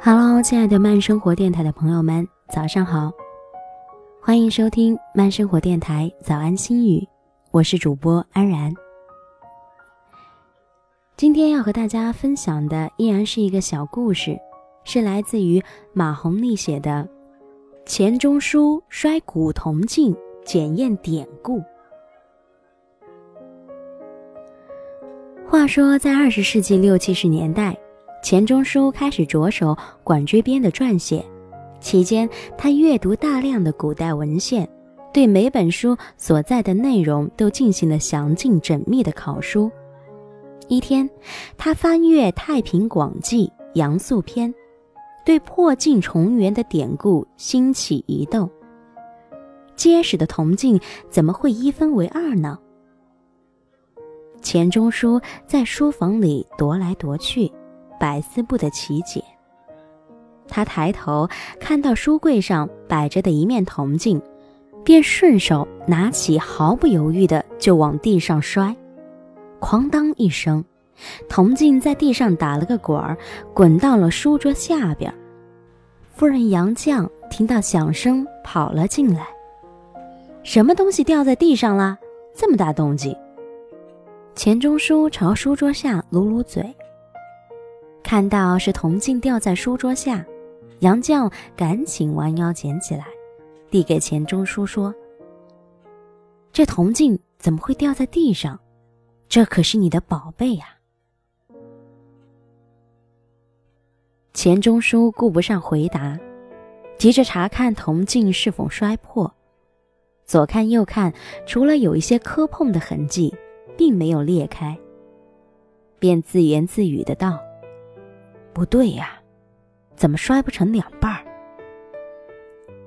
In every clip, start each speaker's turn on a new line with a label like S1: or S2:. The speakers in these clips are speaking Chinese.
S1: Hello，亲爱的慢生活电台的朋友们，早上好，欢迎收听慢生活电台早安心语，我是主播安然。今天要和大家分享的依然是一个小故事，是来自于马红丽写的《钱钟书摔古铜镜检验典故》。话说，在二十世纪六七十年代。钱钟书开始着手管锥编的撰写，期间他阅读大量的古代文献，对每本书所在的内容都进行了详尽缜密的考书。一天，他翻阅《太平广记》《杨素篇》，对破镜重圆的典故兴起疑窦：结实的铜镜怎么会一分为二呢？钱钟书在书房里踱来踱去。百思不得其解。他抬头看到书柜上摆着的一面铜镜，便顺手拿起，毫不犹豫的就往地上摔，哐当一声，铜镜在地上打了个滚儿，滚到了书桌下边。夫人杨绛听到响声跑了进来，什么东西掉在地上了？这么大动静！钱钟书朝书桌下努努嘴。看到是铜镜掉在书桌下，杨绛赶紧弯腰捡起来，递给钱钟书说：“这铜镜怎么会掉在地上？这可是你的宝贝呀！”钱钟书顾不上回答，急着查看铜镜是否摔破，左看右看，除了有一些磕碰的痕迹，并没有裂开，便自言自语的道。不对呀，怎么摔不成两半儿？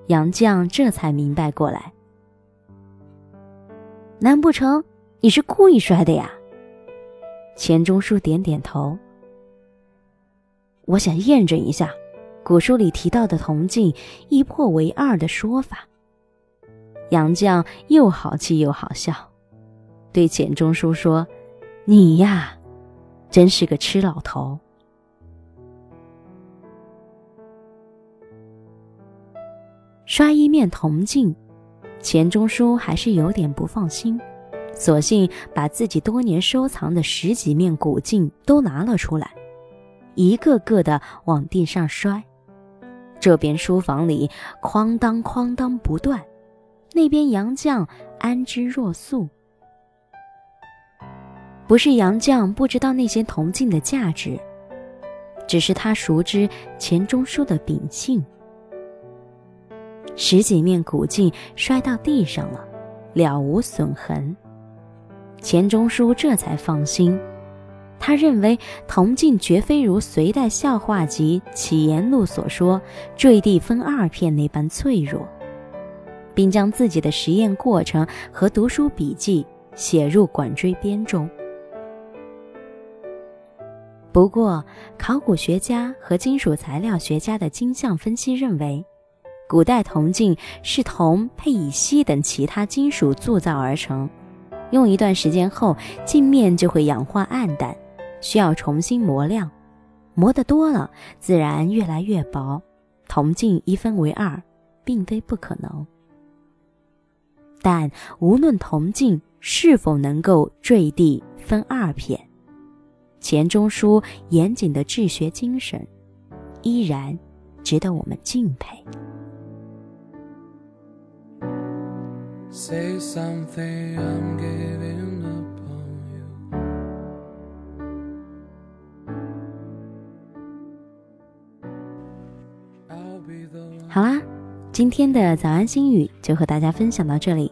S1: 杨绛这才明白过来，难不成你是故意摔的呀？钱钟书点点头。我想验证一下古书里提到的铜镜一破为二的说法。杨绛又好气又好笑，对钱钟书说：“你呀，真是个痴老头。”摔一面铜镜，钱钟书还是有点不放心，索性把自己多年收藏的十几面古镜都拿了出来，一个个的往地上摔。这边书房里哐当哐当不断，那边杨绛安之若素。不是杨绛不知道那些铜镜的价值，只是他熟知钱钟书的秉性。十几面古镜摔到地上了，了无损痕。钱钟书这才放心，他认为铜镜绝非如隋代笑话集《启言录》所说坠地分二片那般脆弱，并将自己的实验过程和读书笔记写入《管锥编》中。不过，考古学家和金属材料学家的金相分析认为。古代铜镜是铜配以锡等其他金属铸造而成，用一段时间后，镜面就会氧化暗淡，需要重新磨亮。磨得多了，自然越来越薄，铜镜一分为二，并非不可能。但无论铜镜是否能够坠地分二片，钱钟书严谨的治学精神，依然值得我们敬佩。Say something, I'm giving up on you. 好啦，今天的早安心语就和大家分享到这里。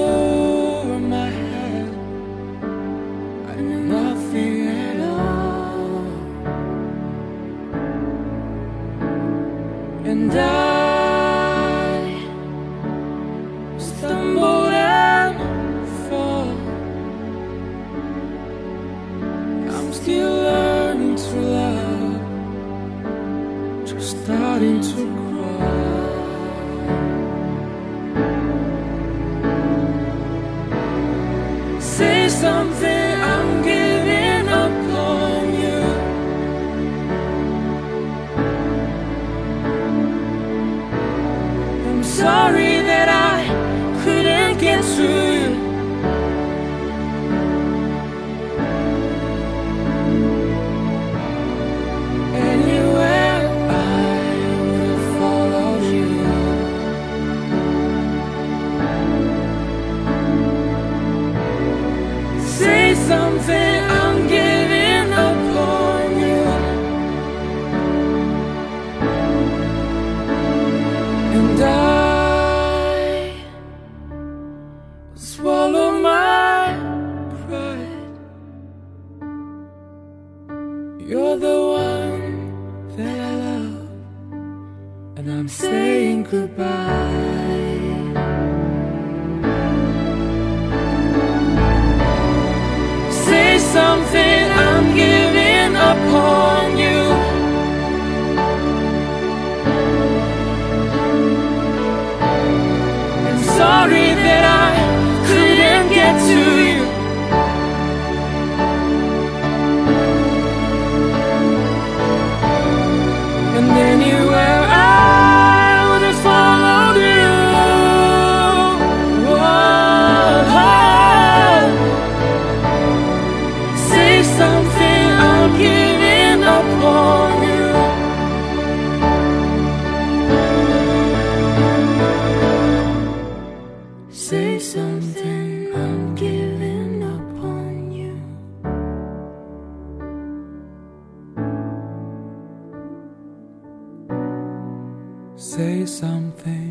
S1: over my head. I knew nothing at all. And I
S2: stumbled and fall I'm still learning to love. Just starting to something comes in. home. Say something, I'm giving up on you. Say something.